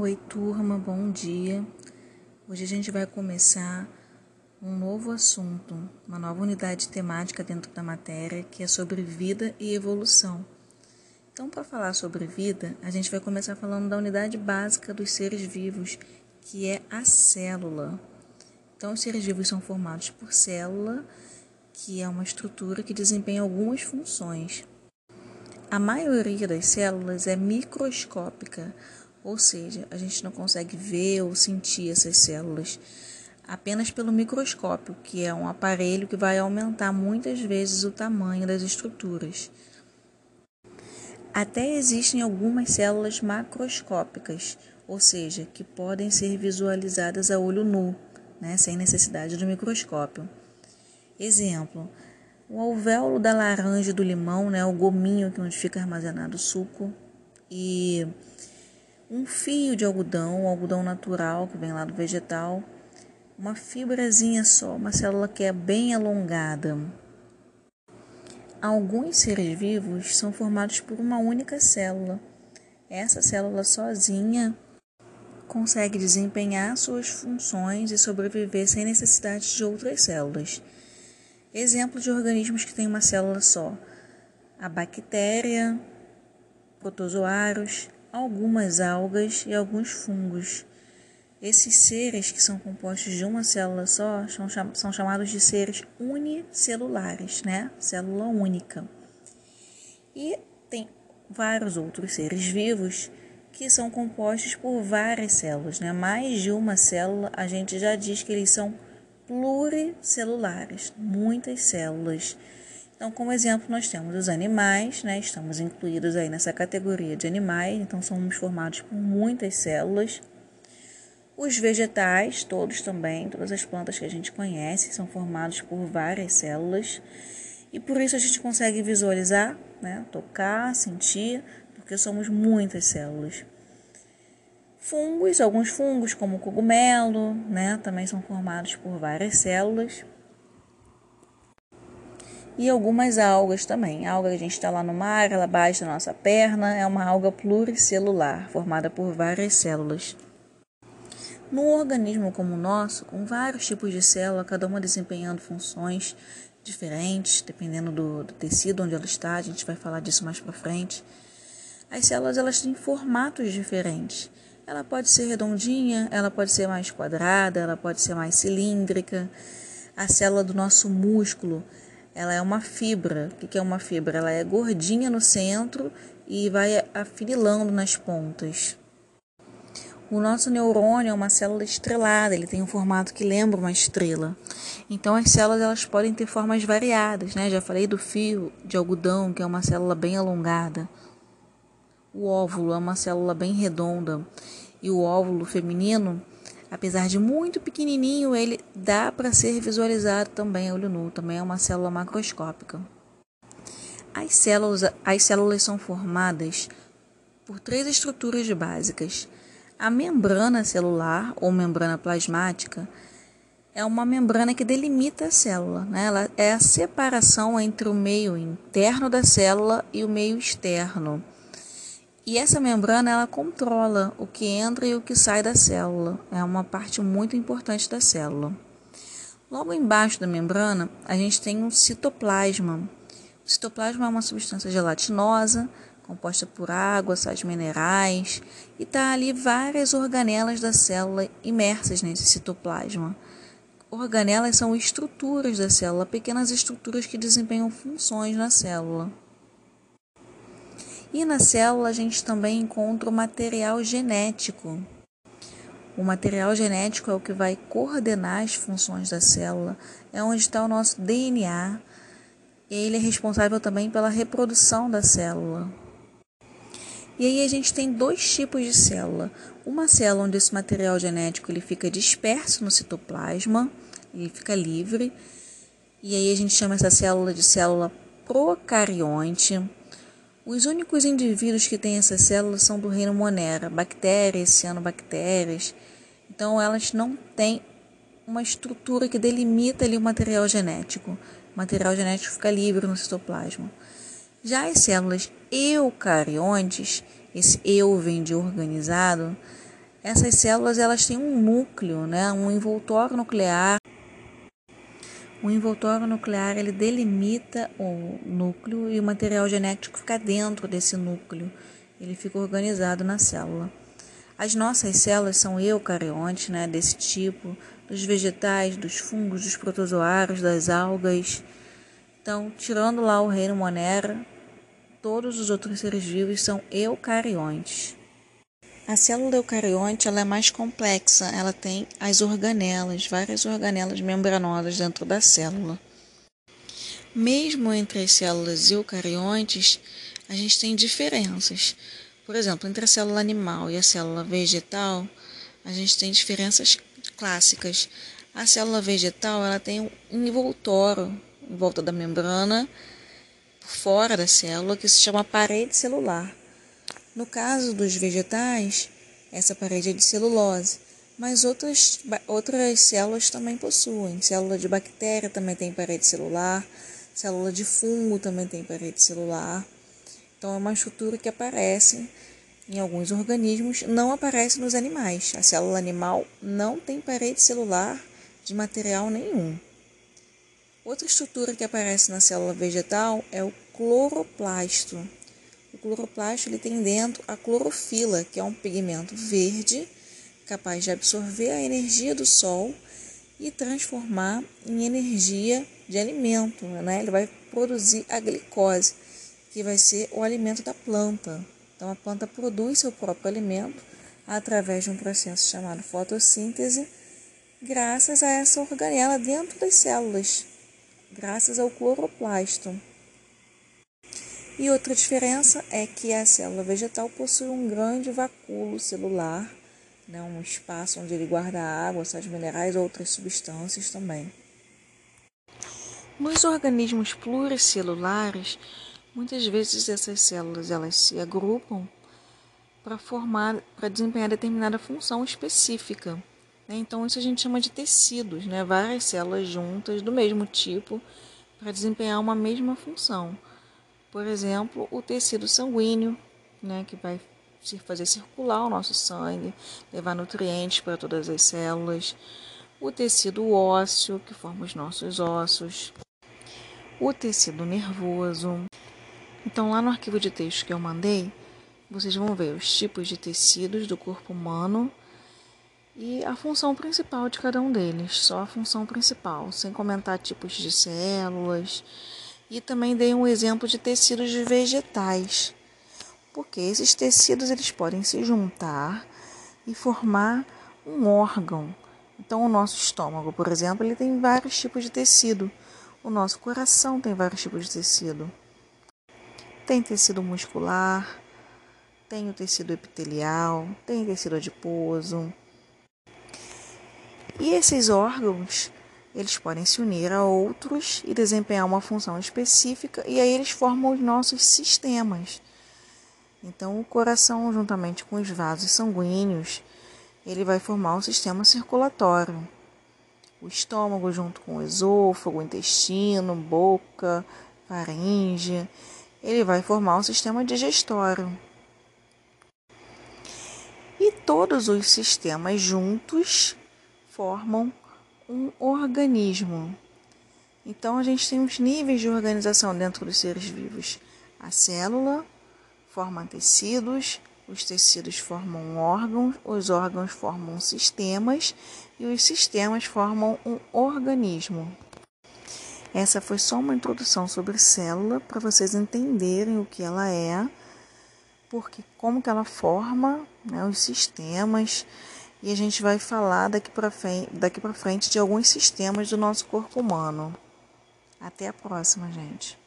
Oi, turma, bom dia. Hoje a gente vai começar um novo assunto, uma nova unidade temática dentro da matéria, que é sobre vida e evolução. Então, para falar sobre vida, a gente vai começar falando da unidade básica dos seres vivos, que é a célula. Então, os seres vivos são formados por célula, que é uma estrutura que desempenha algumas funções. A maioria das células é microscópica, ou seja, a gente não consegue ver ou sentir essas células apenas pelo microscópio, que é um aparelho que vai aumentar muitas vezes o tamanho das estruturas. Até existem algumas células macroscópicas, ou seja, que podem ser visualizadas a olho nu, né, sem necessidade do microscópio. Exemplo: o alvéolo da laranja do limão, né, o gominho que onde fica armazenado o suco, e um fio de algodão, um algodão natural que vem lá do vegetal, uma fibrazinha só, uma célula que é bem alongada. Alguns seres vivos são formados por uma única célula. Essa célula sozinha consegue desempenhar suas funções e sobreviver sem necessidade de outras células. Exemplo de organismos que têm uma célula só: a bactéria, protozoários, algumas algas e alguns fungos. Esses seres, que são compostos de uma célula só, são chamados de seres unicelulares, né? Célula única. E tem vários outros seres vivos que são compostos por várias células, né? Mais de uma célula, a gente já diz que eles são pluricelulares, muitas células. Então, como exemplo, nós temos os animais, né? Estamos incluídos aí nessa categoria de animais, então somos formados por muitas células. Os vegetais, todos também, todas as plantas que a gente conhece, são formados por várias células. E por isso a gente consegue visualizar, né? tocar, sentir, porque somos muitas células. Fungos, alguns fungos, como o cogumelo, né? também são formados por várias células e algumas algas também. A alga que a gente está lá no mar, ela bate na nossa perna, é uma alga pluricelular, formada por várias células. Num organismo como o nosso, com vários tipos de célula, cada uma desempenhando funções diferentes, dependendo do, do tecido onde ela está, a gente vai falar disso mais para frente. As células elas têm formatos diferentes. Ela pode ser redondinha, ela pode ser mais quadrada, ela pode ser mais cilíndrica. A célula do nosso músculo ela é uma fibra. O que é uma fibra? Ela é gordinha no centro e vai afinilando nas pontas. O nosso neurônio é uma célula estrelada, ele tem um formato que lembra uma estrela. Então as células elas podem ter formas variadas, né? Já falei do fio de algodão, que é uma célula bem alongada. O óvulo é uma célula bem redonda e o óvulo feminino Apesar de muito pequenininho, ele dá para ser visualizado também a olho nu, também é uma célula macroscópica. As células, as células são formadas por três estruturas básicas. A membrana celular ou membrana plasmática é uma membrana que delimita a célula, né? Ela é a separação entre o meio interno da célula e o meio externo. E essa membrana ela controla o que entra e o que sai da célula. É uma parte muito importante da célula. Logo embaixo da membrana, a gente tem um citoplasma. O citoplasma é uma substância gelatinosa, composta por água, sais minerais, e está ali várias organelas da célula imersas nesse citoplasma. Organelas são estruturas da célula, pequenas estruturas que desempenham funções na célula. E na célula a gente também encontra o material genético. O material genético é o que vai coordenar as funções da célula, é onde está o nosso DNA. E ele é responsável também pela reprodução da célula. E aí a gente tem dois tipos de célula. Uma célula onde esse material genético ele fica disperso no citoplasma, ele fica livre. E aí a gente chama essa célula de célula procarionte. Os únicos indivíduos que têm essas células são do reino Monera, bactérias, cianobactérias. Então, elas não têm uma estrutura que delimita ali o material genético. O material genético fica livre no citoplasma. Já as células eucariontes, esse eu vem de organizado, essas células elas têm um núcleo, né, um envoltório nuclear. O envoltório nuclear ele delimita o núcleo e o material genético fica dentro desse núcleo. Ele fica organizado na célula. As nossas células são eucariontes, né, desse tipo, dos vegetais, dos fungos, dos protozoários, das algas. Então, tirando lá o reino Monera, todos os outros seres vivos são eucariontes. A célula eucarionte ela é mais complexa, ela tem as organelas, várias organelas membranosas dentro da célula. Mesmo entre as células eucariontes, a gente tem diferenças. Por exemplo, entre a célula animal e a célula vegetal, a gente tem diferenças clássicas. A célula vegetal ela tem um envoltório em volta da membrana, fora da célula, que se chama parede celular. No caso dos vegetais, essa parede é de celulose, mas outras, outras células também possuem. Célula de bactéria também tem parede celular, célula de fungo também tem parede celular. Então, é uma estrutura que aparece em alguns organismos, não aparece nos animais. A célula animal não tem parede celular de material nenhum. Outra estrutura que aparece na célula vegetal é o cloroplasto. Cloroplasto ele tem dentro a clorofila, que é um pigmento verde capaz de absorver a energia do sol e transformar em energia de alimento. Né? Ele vai produzir a glicose, que vai ser o alimento da planta. Então a planta produz seu próprio alimento através de um processo chamado fotossíntese, graças a essa organela dentro das células, graças ao cloroplasto. E outra diferença é que a célula vegetal possui um grande vacúolo celular, né, um espaço onde ele guarda água, sais minerais ou outras substâncias também. Nos organismos pluricelulares, muitas vezes essas células elas se agrupam para formar, para desempenhar determinada função específica. Né? Então isso a gente chama de tecidos, né? várias células juntas do mesmo tipo para desempenhar uma mesma função. Por exemplo, o tecido sanguíneo, né, que vai fazer circular o nosso sangue, levar nutrientes para todas as células. O tecido ósseo, que forma os nossos ossos. O tecido nervoso. Então, lá no arquivo de texto que eu mandei, vocês vão ver os tipos de tecidos do corpo humano e a função principal de cada um deles, só a função principal, sem comentar tipos de células e também dei um exemplo de tecidos vegetais, porque esses tecidos eles podem se juntar e formar um órgão. Então, o nosso estômago, por exemplo, ele tem vários tipos de tecido. O nosso coração tem vários tipos de tecido. Tem tecido muscular, tem o tecido epitelial, tem tecido adiposo. E esses órgãos, eles podem se unir a outros e desempenhar uma função específica, e aí eles formam os nossos sistemas. Então, o coração, juntamente com os vasos sanguíneos, ele vai formar o sistema circulatório. O estômago, junto com o esôfago, intestino, boca, faringe, ele vai formar o sistema digestório. E todos os sistemas juntos formam um organismo. Então a gente tem os níveis de organização dentro dos seres vivos. A célula forma tecidos, os tecidos formam órgãos, os órgãos formam sistemas e os sistemas formam um organismo. Essa foi só uma introdução sobre célula para vocês entenderem o que ela é, porque como que ela forma né, os sistemas e a gente vai falar daqui para frente, daqui frente de alguns sistemas do nosso corpo humano. Até a próxima, gente.